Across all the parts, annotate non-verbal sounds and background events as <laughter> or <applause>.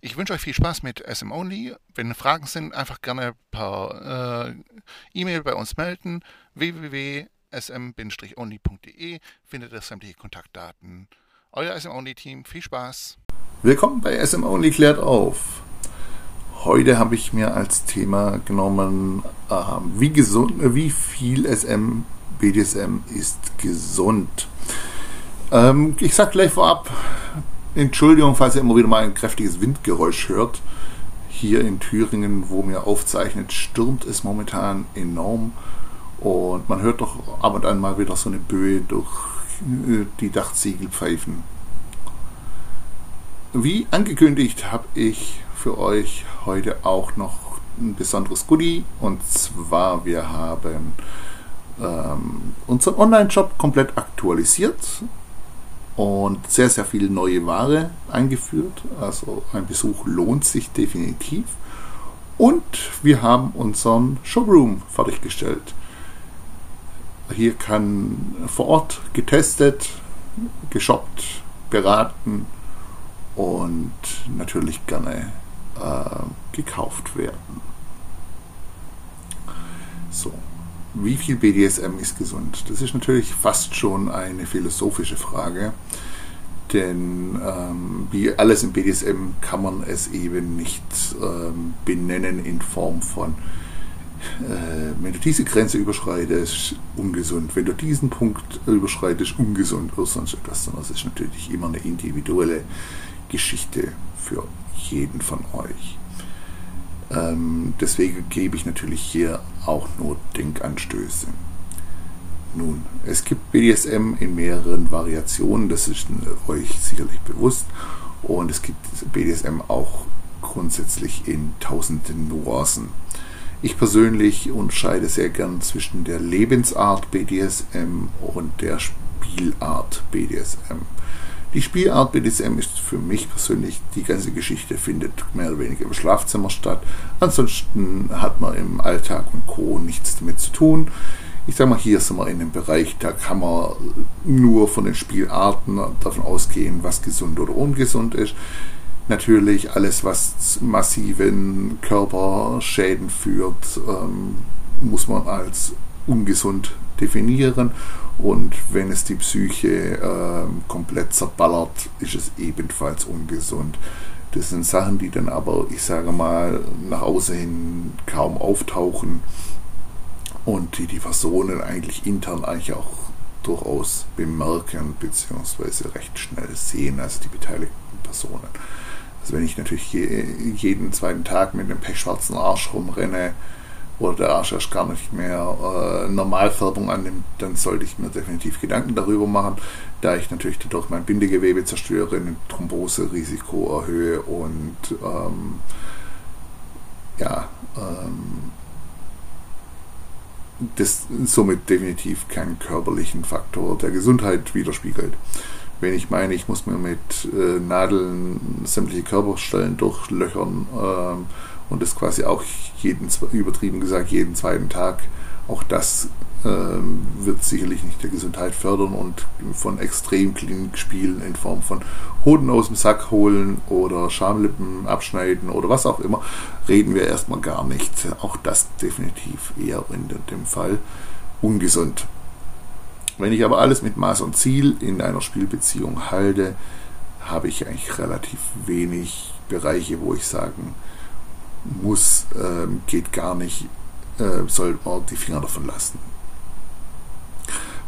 Ich wünsche euch viel Spaß mit SM Only. Wenn Fragen sind, einfach gerne per äh, E-Mail bei uns melden. www.sm-only.de findet ihr sämtliche Kontaktdaten. Euer SM Only Team, viel Spaß. Willkommen bei SM Only klärt auf. Heute habe ich mir als Thema genommen, äh, wie gesund, wie viel SM BDSM ist gesund. Ähm, ich sage gleich vorab, Entschuldigung, falls ihr immer wieder mal ein kräftiges Windgeräusch hört. Hier in Thüringen, wo mir aufzeichnet, stürmt es momentan enorm. Und man hört doch ab und an mal wieder so eine Böe durch äh, die Dachziegel pfeifen. Wie angekündigt habe ich für euch heute auch noch ein besonderes Goodie. Und zwar, wir haben ähm, unseren Online-Shop komplett aktualisiert und sehr, sehr viel neue Ware eingeführt. Also ein Besuch lohnt sich definitiv. Und wir haben unseren Showroom fertiggestellt. Hier kann vor Ort getestet, geshoppt, beraten und natürlich gerne äh, gekauft werden. So, wie viel BDSM ist gesund? Das ist natürlich fast schon eine philosophische Frage. Denn ähm, wie alles im BDSM kann man es eben nicht ähm, benennen in Form von, äh, wenn du diese Grenze überschreitest, ungesund. Wenn du diesen Punkt überschreitest, ungesund oder sonst etwas. Sondern es ist natürlich immer eine individuelle Geschichte für jeden von euch. Ähm, deswegen gebe ich natürlich hier auch nur Denkanstöße. Nun, es gibt BDSM in mehreren Variationen, das ist euch sicherlich bewusst. Und es gibt BDSM auch grundsätzlich in tausenden Nuancen. Ich persönlich unterscheide sehr gern zwischen der Lebensart BDSM und der Spielart BDSM. Die Spielart BDSM ist für mich persönlich, die ganze Geschichte findet mehr oder weniger im Schlafzimmer statt. Ansonsten hat man im Alltag und Co. nichts damit zu tun. Ich sage mal, hier sind wir in einem Bereich, da kann man nur von den Spielarten davon ausgehen, was gesund oder ungesund ist. Natürlich alles, was massiven Körperschäden führt, ähm, muss man als ungesund definieren. Und wenn es die Psyche äh, komplett zerballert, ist es ebenfalls ungesund. Das sind Sachen, die dann aber, ich sage mal, nach außen hin kaum auftauchen und die die Personen eigentlich intern eigentlich auch durchaus bemerken bzw. recht schnell sehen, also die beteiligten Personen. Also wenn ich natürlich je, jeden zweiten Tag mit einem pechschwarzen Arsch rumrenne, oder der Arsch erst gar nicht mehr äh, Normalfärbung annimmt, dann sollte ich mir definitiv Gedanken darüber machen, da ich natürlich dadurch mein Bindegewebe zerstöre, ein Thromboserisiko erhöhe und ähm, ja, ähm, das somit definitiv keinen körperlichen Faktor der Gesundheit widerspiegelt. Wenn ich meine, ich muss mir mit äh, Nadeln sämtliche Körperstellen durchlöchern, ähm, und das quasi auch jeden, übertrieben gesagt, jeden zweiten Tag. Auch das ähm, wird sicherlich nicht der Gesundheit fördern und von extrem Spielen in Form von Hoden aus dem Sack holen oder Schamlippen abschneiden oder was auch immer, reden wir erstmal gar nicht. Auch das definitiv eher in dem Fall ungesund. Wenn ich aber alles mit Maß und Ziel in einer Spielbeziehung halte, habe ich eigentlich relativ wenig Bereiche, wo ich sagen muss, ähm, geht gar nicht, äh, soll man die Finger davon lassen.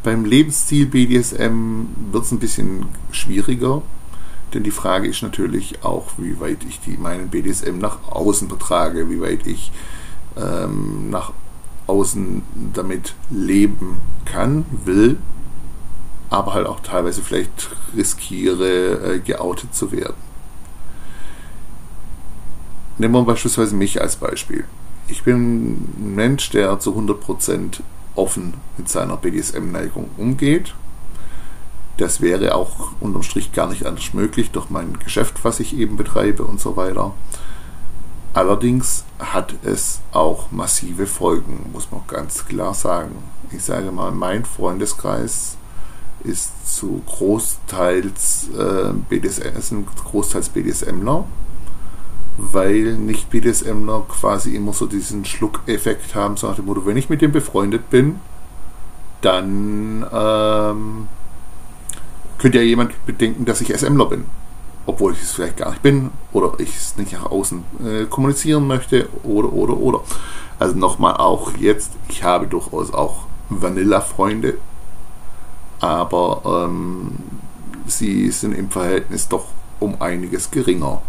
Beim Lebensstil BDSM wird es ein bisschen schwieriger, denn die Frage ist natürlich auch, wie weit ich die, meinen BDSM nach außen betrage, wie weit ich ähm, nach außen damit leben kann, will, aber halt auch teilweise vielleicht riskiere, äh, geoutet zu werden. Nehmen wir beispielsweise mich als Beispiel. Ich bin ein Mensch, der zu 100% offen mit seiner BDSM-Neigung umgeht. Das wäre auch unterm Strich gar nicht anders möglich durch mein Geschäft, was ich eben betreibe und so weiter. Allerdings hat es auch massive Folgen, muss man ganz klar sagen. Ich sage mal, mein Freundeskreis ist zu großteils äh, BDSM, großteils BDSMler, weil nicht BDSMler quasi immer so diesen Schluckeffekt haben, so nach dem Motto, wenn ich mit dem befreundet bin, dann ähm, könnte ja jemand bedenken, dass ich SMler bin. Obwohl ich es vielleicht gar nicht bin oder ich es nicht nach außen äh, kommunizieren möchte oder, oder, oder. Also nochmal auch jetzt, ich habe durchaus auch Vanilla-Freunde, aber ähm, sie sind im Verhältnis doch um einiges geringer.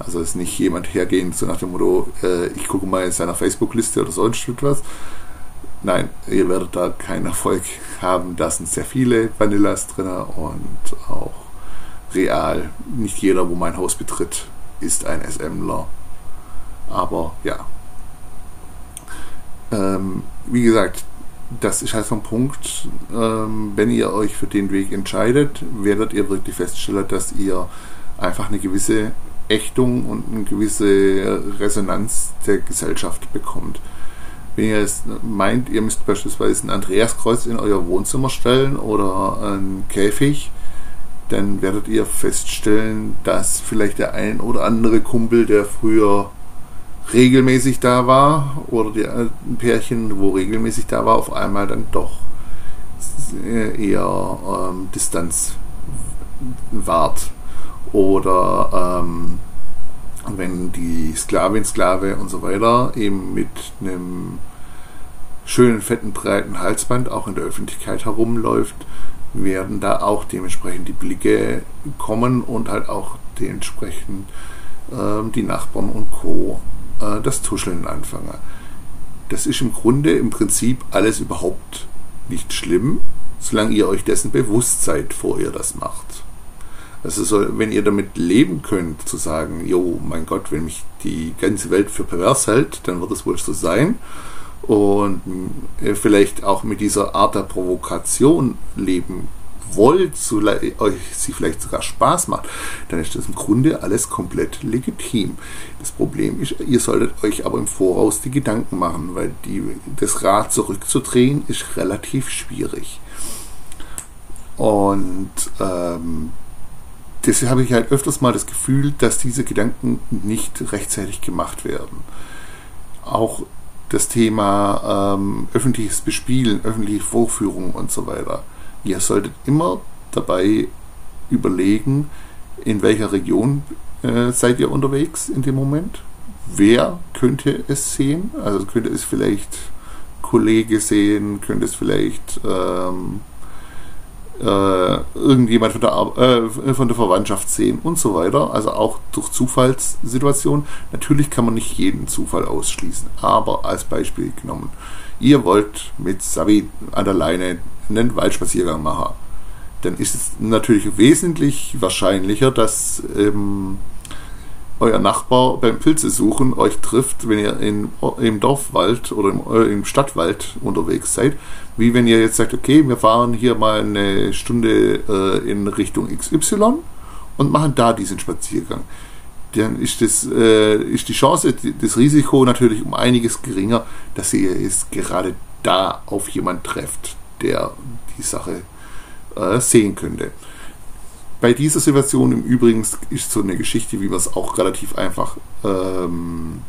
Also ist nicht jemand hergehend so nach dem Motto, äh, ich gucke mal in seiner Facebook-Liste oder sonst etwas, Nein, ihr werdet da keinen Erfolg haben. Da sind sehr viele Vanillas drin und auch real. Nicht jeder, wo mein Haus betritt, ist ein SMler. Aber ja. Ähm, wie gesagt, das ist halt so ein Punkt, ähm, wenn ihr euch für den Weg entscheidet, werdet ihr wirklich feststellen, dass ihr einfach eine gewisse Ächtung und eine gewisse Resonanz der Gesellschaft bekommt. Wenn ihr jetzt meint, ihr müsst beispielsweise ein Andreaskreuz in euer Wohnzimmer stellen oder einen Käfig, dann werdet ihr feststellen, dass vielleicht der ein oder andere Kumpel, der früher regelmäßig da war, oder die, ein Pärchen, wo regelmäßig da war, auf einmal dann doch eher ähm, Distanz wahrt. Oder ähm, wenn die Sklavin, Sklave und so weiter eben mit einem schönen, fetten, breiten Halsband auch in der Öffentlichkeit herumläuft, werden da auch dementsprechend die Blicke kommen und halt auch dementsprechend äh, die Nachbarn und Co. Äh, das Tuscheln anfangen. Das ist im Grunde im Prinzip alles überhaupt nicht schlimm, solange ihr euch dessen bewusst seid, vor ihr das macht. Also so, wenn ihr damit leben könnt, zu sagen, jo, mein Gott, wenn mich die ganze Welt für pervers hält, dann wird es wohl so sein. Und äh, vielleicht auch mit dieser Art der Provokation leben wollt, so euch sie vielleicht sogar Spaß macht, dann ist das im Grunde alles komplett legitim. Das Problem ist, ihr solltet euch aber im Voraus die Gedanken machen, weil die, das Rad zurückzudrehen ist relativ schwierig. Und ähm, deshalb habe ich halt öfters mal das Gefühl, dass diese Gedanken nicht rechtzeitig gemacht werden. Auch das Thema ähm, öffentliches Bespielen, öffentliche Vorführungen und so weiter. Ihr solltet immer dabei überlegen, in welcher Region äh, seid ihr unterwegs in dem Moment. Wer könnte es sehen? Also könnte es vielleicht Kollege sehen, könnte es vielleicht ähm, äh, irgendjemand von der, äh, von der Verwandtschaft sehen und so weiter. Also auch durch Zufallssituationen. Natürlich kann man nicht jeden Zufall ausschließen, aber als Beispiel genommen. Ihr wollt mit Sabi an der Leine einen Waldspaziergang machen. Dann ist es natürlich wesentlich wahrscheinlicher, dass ähm, euer Nachbar beim Pilze suchen euch trifft, wenn ihr in, im Dorfwald oder im, äh, im Stadtwald unterwegs seid, wie wenn ihr jetzt sagt, okay, wir fahren hier mal eine Stunde äh, in Richtung XY und machen da diesen Spaziergang. Dann ist, das, äh, ist die Chance, das Risiko natürlich um einiges geringer, dass ihr es gerade da auf jemanden trefft, der die Sache äh, sehen könnte. Bei dieser Situation im Übrigen ist so eine Geschichte, wie man es auch relativ einfach ähm,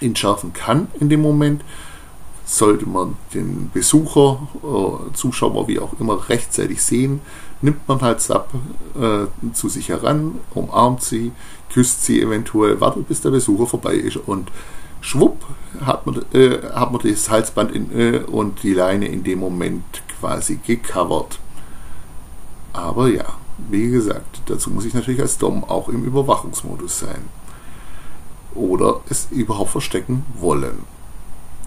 entschärfen kann in dem Moment. Sollte man den Besucher, äh, Zuschauer, wie auch immer, rechtzeitig sehen, nimmt man halt Sub äh, zu sich heran, umarmt sie, küsst sie eventuell, wartet bis der Besucher vorbei ist und schwupp hat man, äh, hat man das Halsband in, äh, und die Leine in dem Moment quasi gecovert. Aber ja, wie gesagt, dazu muss ich natürlich als Dom auch im Überwachungsmodus sein. Oder es überhaupt verstecken wollen.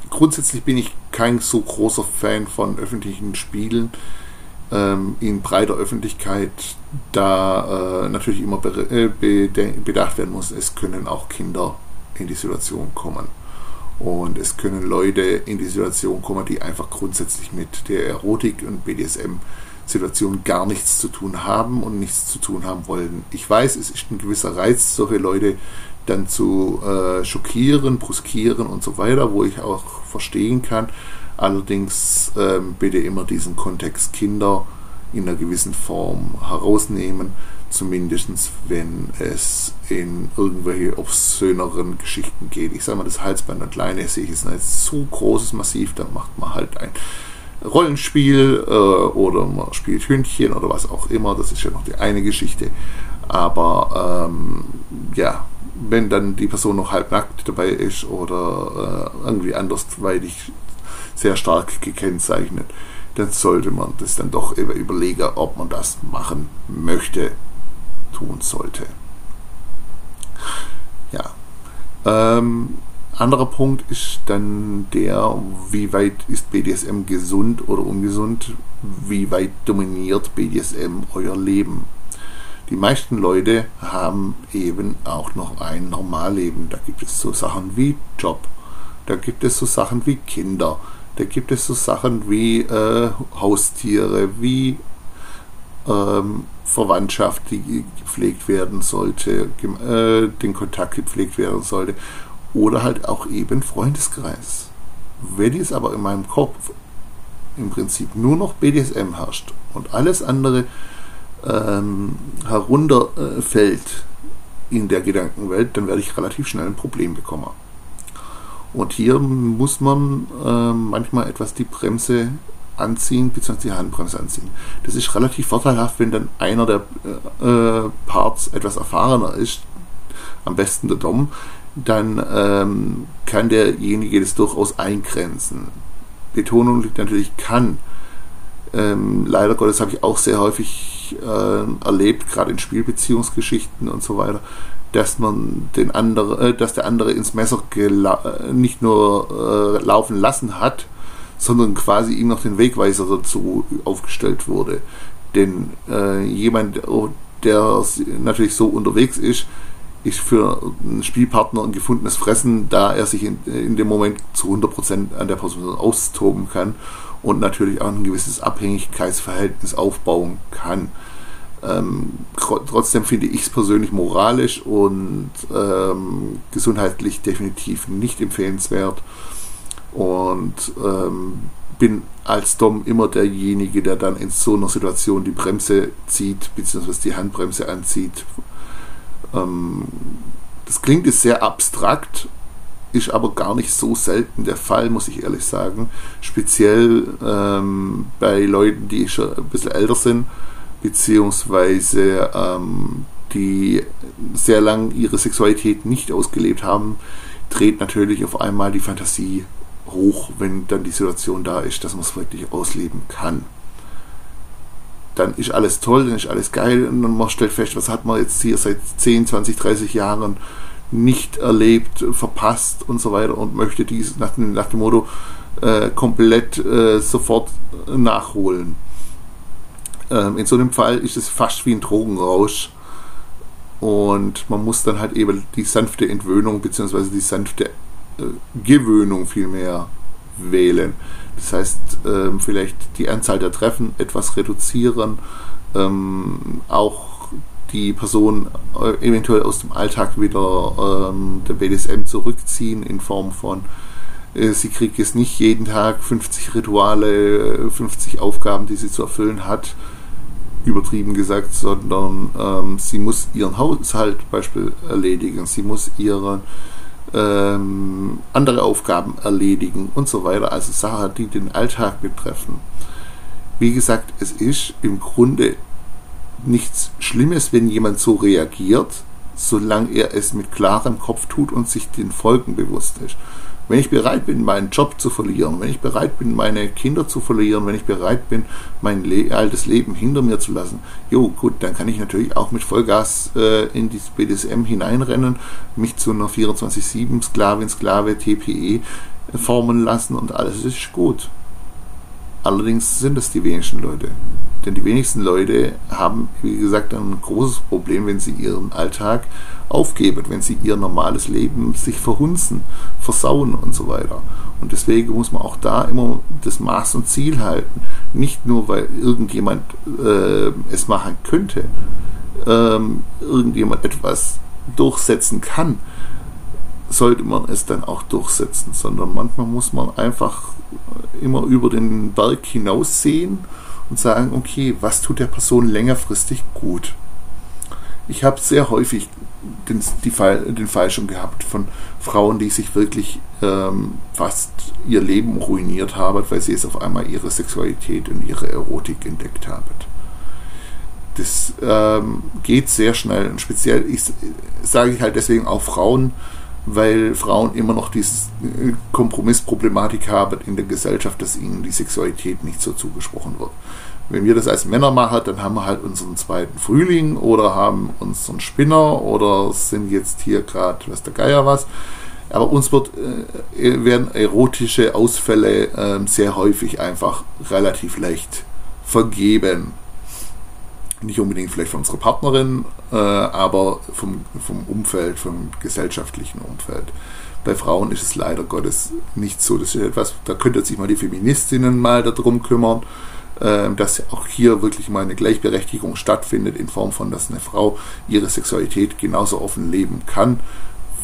Grundsätzlich bin ich kein so großer Fan von öffentlichen Spielen ähm, in breiter Öffentlichkeit, da äh, natürlich immer äh, bedacht werden muss, es können auch Kinder in die Situation kommen. Und es können Leute in die Situation kommen, die einfach grundsätzlich mit der Erotik und BDSM-Situation gar nichts zu tun haben und nichts zu tun haben wollen. Ich weiß, es ist ein gewisser Reiz, solche Leute dann zu äh, schockieren, bruskieren und so weiter, wo ich auch verstehen kann. Allerdings ähm, bitte immer diesen Kontext Kinder in einer gewissen Form herausnehmen zumindest wenn es in irgendwelche obszöneren Geschichten geht. Ich sage mal, das Halsband und Leine sehe ich jetzt nicht zu großes Massiv, dann macht man halt ein Rollenspiel äh, oder man spielt Hündchen oder was auch immer, das ist ja noch die eine Geschichte. Aber ähm, ja, wenn dann die Person noch halbnackt dabei ist oder äh, irgendwie andersweitig sehr stark gekennzeichnet, dann sollte man das dann doch überlegen, ob man das machen möchte tun sollte. Ja. Ähm, anderer Punkt ist dann der, wie weit ist BDSM gesund oder ungesund? Wie weit dominiert BDSM euer Leben? Die meisten Leute haben eben auch noch ein Normalleben. Da gibt es so Sachen wie Job, da gibt es so Sachen wie Kinder, da gibt es so Sachen wie äh, Haustiere, wie ähm, Verwandtschaft, die gepflegt werden sollte, äh, den Kontakt gepflegt werden sollte. Oder halt auch eben Freundeskreis. Wenn jetzt aber in meinem Kopf im Prinzip nur noch BDSM herrscht und alles andere ähm, herunterfällt in der Gedankenwelt, dann werde ich relativ schnell ein Problem bekommen. Und hier muss man äh, manchmal etwas die Bremse anziehen, beziehungsweise die Handbremse anziehen. Das ist relativ vorteilhaft, wenn dann einer der äh, Parts etwas erfahrener ist, am besten der Dom, dann ähm, kann derjenige das durchaus eingrenzen. Betonung liegt natürlich kann. Ähm, leider Gottes habe ich auch sehr häufig äh, erlebt, gerade in Spielbeziehungsgeschichten und so weiter, dass man den andere, äh, dass der andere ins Messer nicht nur äh, laufen lassen hat, sondern quasi ihm noch den Wegweiser dazu aufgestellt wurde. Denn äh, jemand, der natürlich so unterwegs ist, ist für einen Spielpartner ein gefundenes Fressen, da er sich in, in dem Moment zu 100% an der Person austoben kann und natürlich auch ein gewisses Abhängigkeitsverhältnis aufbauen kann. Ähm, trotzdem finde ich es persönlich moralisch und ähm, gesundheitlich definitiv nicht empfehlenswert und ähm, bin als Dom immer derjenige, der dann in so einer Situation die Bremse zieht, beziehungsweise die Handbremse anzieht. Ähm, das klingt jetzt sehr abstrakt, ist aber gar nicht so selten der Fall, muss ich ehrlich sagen. Speziell ähm, bei Leuten, die schon ein bisschen älter sind, beziehungsweise ähm, die sehr lang ihre Sexualität nicht ausgelebt haben, dreht natürlich auf einmal die Fantasie hoch, wenn dann die Situation da ist, dass man es wirklich ausleben kann. Dann ist alles toll, dann ist alles geil und man stellt fest, was hat man jetzt hier seit 10, 20, 30 Jahren nicht erlebt, verpasst und so weiter und möchte dies nach, nach dem Motto äh, komplett äh, sofort nachholen. Ähm, in so einem Fall ist es fast wie ein Drogenrausch und man muss dann halt eben die sanfte Entwöhnung bzw. die sanfte Gewöhnung vielmehr wählen. Das heißt, ähm, vielleicht die Anzahl der Treffen etwas reduzieren, ähm, auch die Person äh, eventuell aus dem Alltag wieder ähm, der BDSM zurückziehen in Form von äh, sie kriegt jetzt nicht jeden Tag 50 Rituale, 50 Aufgaben, die sie zu erfüllen hat, übertrieben gesagt, sondern ähm, sie muss ihren Haushalt Beispiel erledigen, sie muss ihren ähm, andere Aufgaben erledigen und so weiter. Also Sachen, die den Alltag betreffen. Wie gesagt, es ist im Grunde nichts Schlimmes, wenn jemand so reagiert, solange er es mit klarem Kopf tut und sich den Folgen bewusst ist. Wenn ich bereit bin, meinen Job zu verlieren, wenn ich bereit bin, meine Kinder zu verlieren, wenn ich bereit bin, mein Le altes Leben hinter mir zu lassen, jo, gut, dann kann ich natürlich auch mit Vollgas äh, in dieses BDSM hineinrennen, mich zu einer 24-7 Sklavin, Sklave, TPE formen lassen und alles ist gut. Allerdings sind es die wenigsten Leute. Denn die wenigsten Leute haben, wie gesagt, ein großes Problem, wenn sie ihren Alltag aufgeben, wenn sie ihr normales Leben sich verhunzen, versauen und so weiter. Und deswegen muss man auch da immer das Maß und Ziel halten. Nicht nur, weil irgendjemand äh, es machen könnte, ähm, irgendjemand etwas durchsetzen kann, sollte man es dann auch durchsetzen, sondern manchmal muss man einfach immer über den Berg hinaussehen und sagen, okay, was tut der Person längerfristig gut? Ich habe sehr häufig den, die Fall, den Fall schon gehabt von Frauen, die sich wirklich ähm, fast ihr Leben ruiniert haben, weil sie es auf einmal ihre Sexualität und ihre Erotik entdeckt haben. Das ähm, geht sehr schnell und speziell ich, sage ich halt deswegen auch Frauen, weil Frauen immer noch diese äh, Kompromissproblematik haben in der Gesellschaft, dass ihnen die Sexualität nicht so zugesprochen wird. Wenn wir das als Männer machen, dann haben wir halt unseren zweiten Frühling oder haben unseren Spinner oder sind jetzt hier gerade, was der Geier was. Aber uns wird, äh, werden erotische Ausfälle äh, sehr häufig einfach relativ leicht vergeben. Nicht unbedingt vielleicht von unserer Partnerin, äh, aber vom, vom Umfeld, vom gesellschaftlichen Umfeld. Bei Frauen ist es leider Gottes nicht so. Das ist etwas, da könnte sich mal die Feministinnen mal darum kümmern ähm, dass auch hier wirklich mal eine Gleichberechtigung stattfindet in Form von, dass eine Frau ihre Sexualität genauso offen leben kann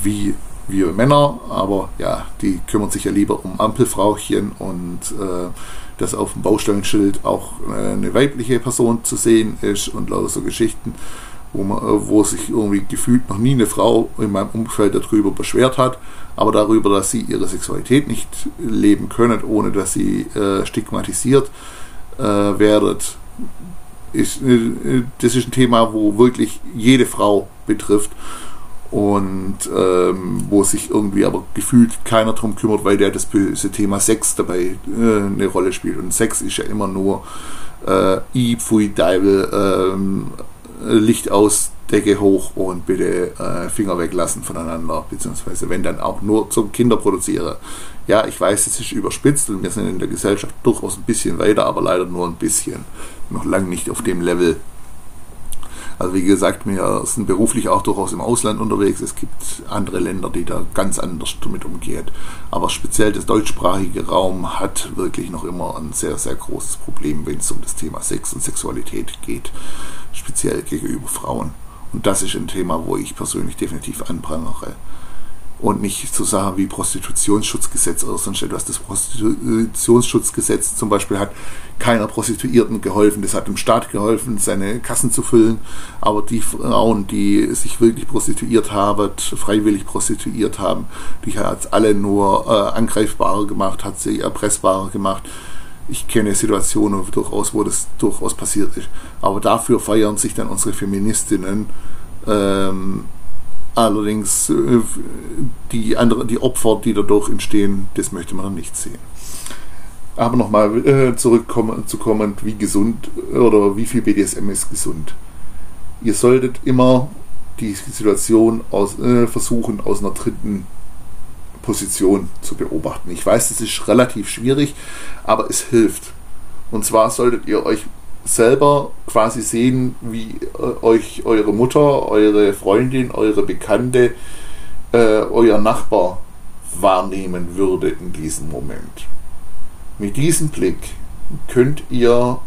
wie wir Männer, aber ja, die kümmern sich ja lieber um Ampelfrauchen und äh, dass auf dem Baustellenschild auch äh, eine weibliche Person zu sehen ist und lauter so Geschichten, wo, man, äh, wo sich irgendwie gefühlt noch nie eine Frau in meinem Umfeld darüber beschwert hat, aber darüber, dass sie ihre Sexualität nicht leben können, ohne dass sie äh, stigmatisiert äh, werdet, ist, äh, das ist ein Thema, wo wirklich jede Frau betrifft und ähm, wo sich irgendwie aber gefühlt keiner drum kümmert, weil der das böse Thema Sex dabei äh, eine Rolle spielt. Und Sex ist ja immer nur äh, I, Pfui, Deibel, ähm, Licht aus, Decke hoch und bitte äh, Finger weglassen voneinander, beziehungsweise wenn dann auch nur zum Kinderproduzieren. Ja, ich weiß, es ist überspitzt und wir sind in der Gesellschaft durchaus ein bisschen weiter, aber leider nur ein bisschen. Noch lange nicht auf dem Level. Also wie gesagt, wir sind beruflich auch durchaus im Ausland unterwegs. Es gibt andere Länder, die da ganz anders damit umgehen. Aber speziell der deutschsprachige Raum hat wirklich noch immer ein sehr, sehr großes Problem, wenn es um das Thema Sex und Sexualität geht. Speziell gegenüber Frauen. Und das ist ein Thema, wo ich persönlich definitiv anprangere. Und nicht so Sachen wie Prostitutionsschutzgesetz oder sonst etwas. Das Prostitutionsschutzgesetz zum Beispiel hat keiner Prostituierten geholfen. Das hat dem Staat geholfen, seine Kassen zu füllen. Aber die Frauen, die sich wirklich prostituiert haben, freiwillig prostituiert haben, die hat alle nur äh, angreifbarer gemacht, hat sie erpressbarer gemacht ich kenne Situationen durchaus, wo das durchaus passiert ist. Aber dafür feiern sich dann unsere Feministinnen. Ähm, allerdings äh, die, andere, die Opfer, die dadurch entstehen, das möchte man dann nicht sehen. Aber nochmal äh, zurückzukommen, wie gesund oder wie viel BDSM ist gesund. Ihr solltet immer die Situation aus, äh, versuchen, aus einer dritten Position zu beobachten. Ich weiß, es ist relativ schwierig, aber es hilft. Und zwar solltet ihr euch selber quasi sehen, wie äh, euch eure Mutter, eure Freundin, eure Bekannte, äh, euer Nachbar wahrnehmen würde in diesem Moment. Mit diesem Blick könnt ihr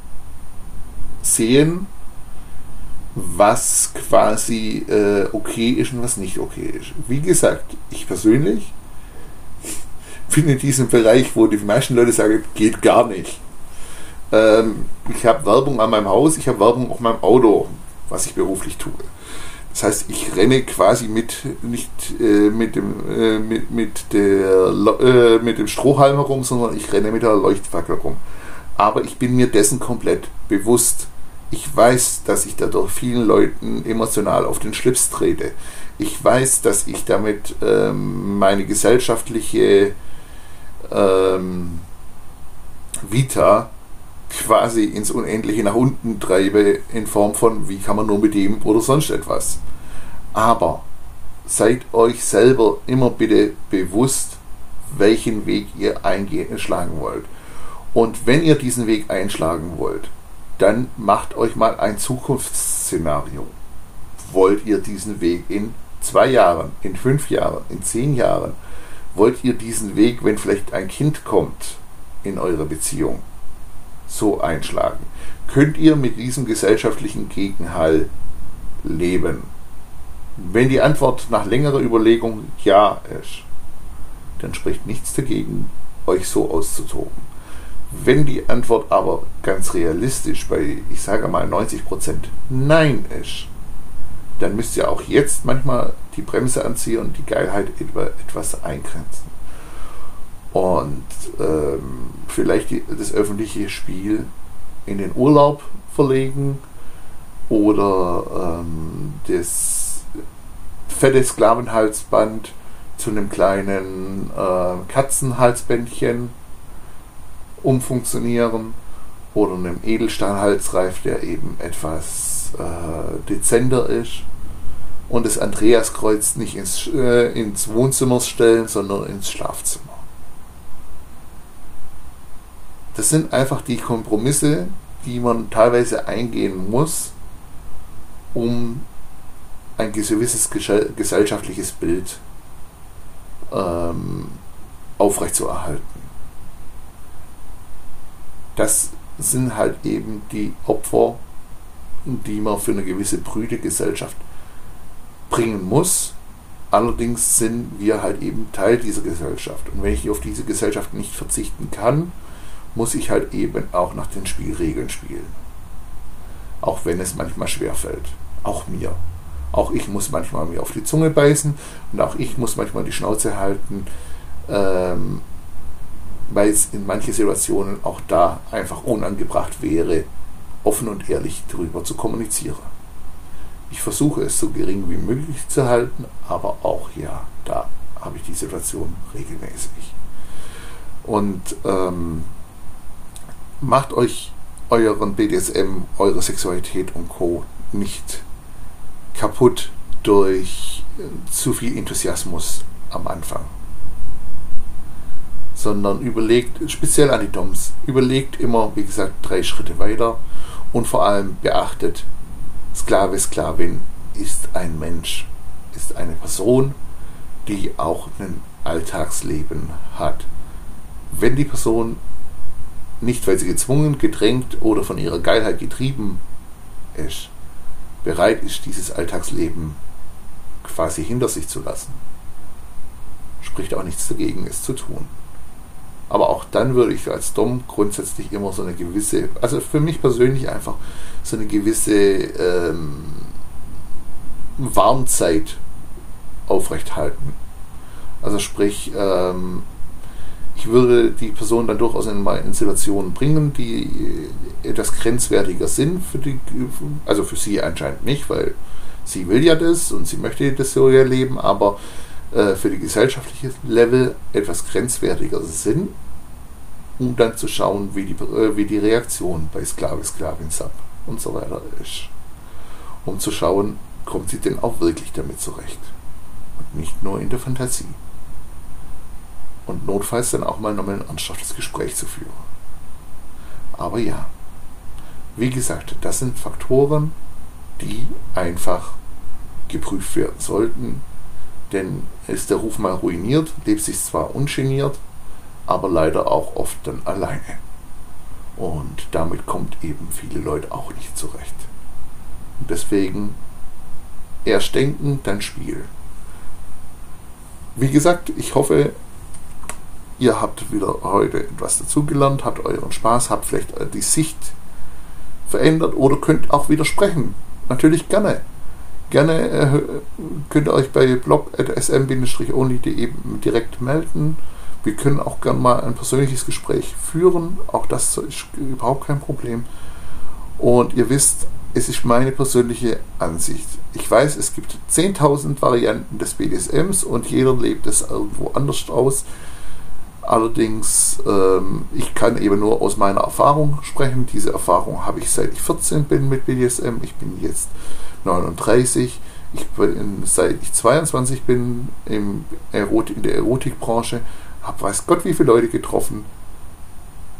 sehen, was quasi äh, okay ist und was nicht okay ist. Wie gesagt, ich persönlich <laughs> bin in diesem Bereich, wo die meisten Leute sagen, geht gar nicht. Ähm, ich habe Werbung an meinem Haus, ich habe Werbung auf meinem Auto, was ich beruflich tue. Das heißt, ich renne quasi mit nicht äh, mit dem äh, mit, mit der äh, mit dem Strohhalm herum, sondern ich renne mit der Leuchtfackel rum. Aber ich bin mir dessen komplett bewusst. Ich weiß, dass ich dadurch vielen Leuten emotional auf den Schlips trete. Ich weiß, dass ich damit ähm, meine gesellschaftliche ähm, Vita quasi ins Unendliche nach unten treibe in Form von, wie kann man nur mit dem oder sonst etwas. Aber seid euch selber immer bitte bewusst, welchen Weg ihr einschlagen wollt. Und wenn ihr diesen Weg einschlagen wollt, dann macht euch mal ein Zukunftsszenario. Wollt ihr diesen Weg in zwei Jahren, in fünf Jahren, in zehn Jahren? Wollt ihr diesen Weg, wenn vielleicht ein Kind kommt in eurer Beziehung, so einschlagen? Könnt ihr mit diesem gesellschaftlichen Gegenhall leben? Wenn die Antwort nach längerer Überlegung ja ist, dann spricht nichts dagegen, euch so auszutoben. Wenn die Antwort aber ganz realistisch bei, ich sage mal 90% Nein ist, dann müsst ihr auch jetzt manchmal die Bremse anziehen und die Geilheit etwas eingrenzen. Und ähm, vielleicht die, das öffentliche Spiel in den Urlaub verlegen oder ähm, das fette Sklavenhalsband zu einem kleinen äh, Katzenhalsbändchen umfunktionieren oder einem Edelstahlhalsreif, der eben etwas äh, dezenter ist und das Andreaskreuz nicht ins, äh, ins Wohnzimmer stellen, sondern ins Schlafzimmer. Das sind einfach die Kompromisse, die man teilweise eingehen muss, um ein gewisses gesellschaftliches Bild ähm, aufrechtzuerhalten. Das sind halt eben die Opfer, die man für eine gewisse brüde Gesellschaft bringen muss. Allerdings sind wir halt eben Teil dieser Gesellschaft. Und wenn ich auf diese Gesellschaft nicht verzichten kann, muss ich halt eben auch nach den Spielregeln spielen. Auch wenn es manchmal schwerfällt. Auch mir. Auch ich muss manchmal mir auf die Zunge beißen und auch ich muss manchmal die Schnauze halten, ähm, weil es in manchen Situationen auch da einfach unangebracht wäre, offen und ehrlich darüber zu kommunizieren. Ich versuche es so gering wie möglich zu halten, aber auch ja, da habe ich die Situation regelmäßig. Und ähm, macht euch euren BDSM, eure Sexualität und Co. nicht kaputt durch äh, zu viel Enthusiasmus am Anfang. Sondern überlegt, speziell an die Doms, überlegt immer, wie gesagt, drei Schritte weiter und vor allem beachtet, Sklave, Sklavin ist ein Mensch, ist eine Person, die auch ein Alltagsleben hat. Wenn die Person nicht, weil sie gezwungen, gedrängt oder von ihrer Geilheit getrieben ist, bereit ist, dieses Alltagsleben quasi hinter sich zu lassen, spricht auch nichts dagegen, es zu tun. Aber auch dann würde ich als Dom grundsätzlich immer so eine gewisse, also für mich persönlich einfach so eine gewisse ähm, Warnzeit aufrechthalten. Also sprich, ähm, ich würde die Person dann durchaus in, in Situationen bringen, die etwas grenzwertiger sind für die, also für sie anscheinend nicht, weil sie will ja das und sie möchte das so erleben, aber äh, für die gesellschaftliche Level etwas grenzwertiger sind, um dann zu schauen, wie die, äh, wie die Reaktion bei Sklave, Sklavin, Sub und so weiter ist. Um zu schauen, kommt sie denn auch wirklich damit zurecht und nicht nur in der Fantasie und notfalls dann auch mal nochmal ein ernsthaftes Gespräch zu führen. Aber ja, wie gesagt, das sind Faktoren, die einfach geprüft werden sollten, denn ist der Ruf mal ruiniert, lebt sich zwar ungeniert, aber leider auch oft dann alleine. Und damit kommt eben viele Leute auch nicht zurecht. Und deswegen erst denken, dann spielen. Wie gesagt, ich hoffe, Ihr habt wieder heute etwas dazugelernt, habt euren Spaß, habt vielleicht äh, die Sicht verändert oder könnt auch widersprechen. Natürlich gerne. Gerne äh, könnt ihr euch bei blog.sm-only.de direkt melden. Wir können auch gerne mal ein persönliches Gespräch führen. Auch das ist überhaupt kein Problem. Und ihr wisst, es ist meine persönliche Ansicht. Ich weiß, es gibt 10.000 Varianten des BDSMs und jeder lebt es irgendwo anders aus. Allerdings, ähm, ich kann eben nur aus meiner Erfahrung sprechen. Diese Erfahrung habe ich seit ich 14 bin mit BDSM. Ich bin jetzt 39. Ich bin, seit ich 22 bin im Erot in der Erotikbranche, habe weiß Gott wie viele Leute getroffen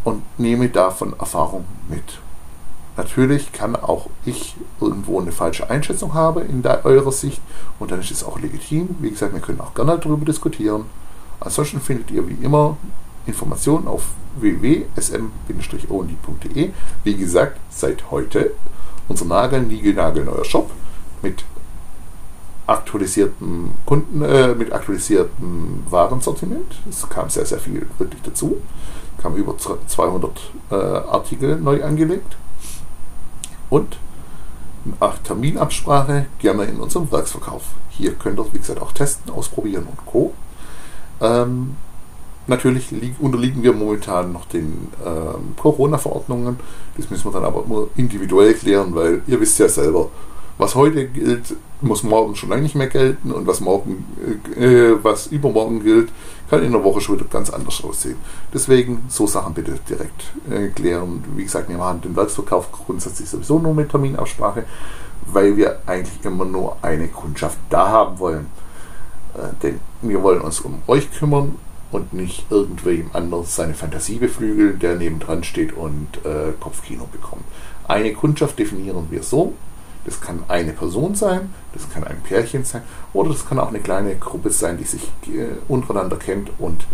und nehme davon Erfahrung mit. Natürlich kann auch ich irgendwo eine falsche Einschätzung haben in eurer Sicht und dann ist es auch legitim. Wie gesagt, wir können auch gerne darüber diskutieren. Ansonsten findet ihr wie immer Informationen auf www.sm-only.de. Wie gesagt, seit heute unser Nagel, Nigel, neuer Shop mit aktualisiertem Kunden, äh, mit aktualisiertem Warensortiment. Es kam sehr, sehr viel wirklich dazu. Es kamen über 200 äh, Artikel neu angelegt. Und nach Terminabsprache gerne in unserem Werksverkauf. Hier könnt ihr, wie gesagt, auch testen, ausprobieren und Co. Ähm, natürlich unterliegen wir momentan noch den ähm, Corona-Verordnungen. Das müssen wir dann aber nur individuell klären, weil ihr wisst ja selber, was heute gilt, muss morgen schon lange nicht mehr gelten und was morgen, äh, was übermorgen gilt, kann in der Woche schon wieder ganz anders aussehen. Deswegen so Sachen bitte direkt äh, klären. Wie gesagt, wir machen den Werksverkauf grundsätzlich sowieso nur mit Terminabsprache, weil wir eigentlich immer nur eine Kundschaft da haben wollen. Äh, denn wir wollen uns um euch kümmern und nicht irgendwem anders seine Fantasie beflügeln, der nebendran steht und äh, Kopfkino bekommt. Eine Kundschaft definieren wir so, das kann eine Person sein, das kann ein Pärchen sein oder das kann auch eine kleine Gruppe sein, die sich äh, untereinander kennt und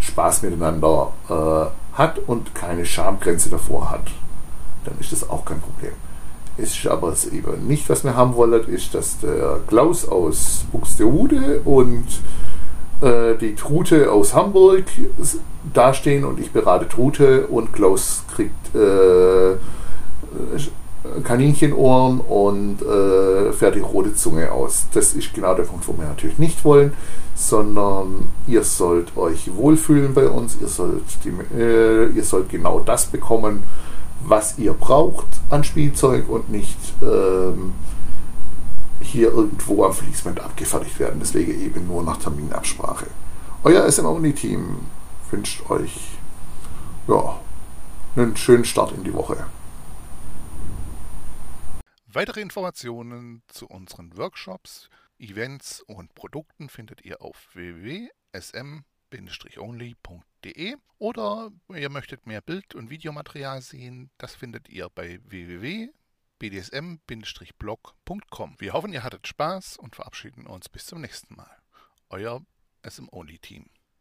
Spaß miteinander äh, hat und keine Schamgrenze davor hat. Dann ist das auch kein Problem. Ist aber eben nicht, was wir haben wollen, ist, dass der Klaus aus Buxtehude und äh, die Trute aus Hamburg dastehen und ich berate Trute und Klaus kriegt äh, Kaninchenohren und äh, fertig rote Zunge aus. Das ist genau der Punkt, wo wir natürlich nicht wollen, sondern ihr sollt euch wohlfühlen bei uns, ihr sollt, die, äh, ihr sollt genau das bekommen, was ihr braucht an Spielzeug und nicht ähm, hier irgendwo am Fließband abgefertigt werden. Deswegen eben nur nach Terminabsprache. Euer SM-Only-Team wünscht euch ja, einen schönen Start in die Woche. Weitere Informationen zu unseren Workshops, Events und Produkten findet ihr auf www.sm-only.de oder ihr möchtet mehr Bild- und Videomaterial sehen, das findet ihr bei www.bdsm-blog.com. Wir hoffen, ihr hattet Spaß und verabschieden uns bis zum nächsten Mal. Euer SM Only Team.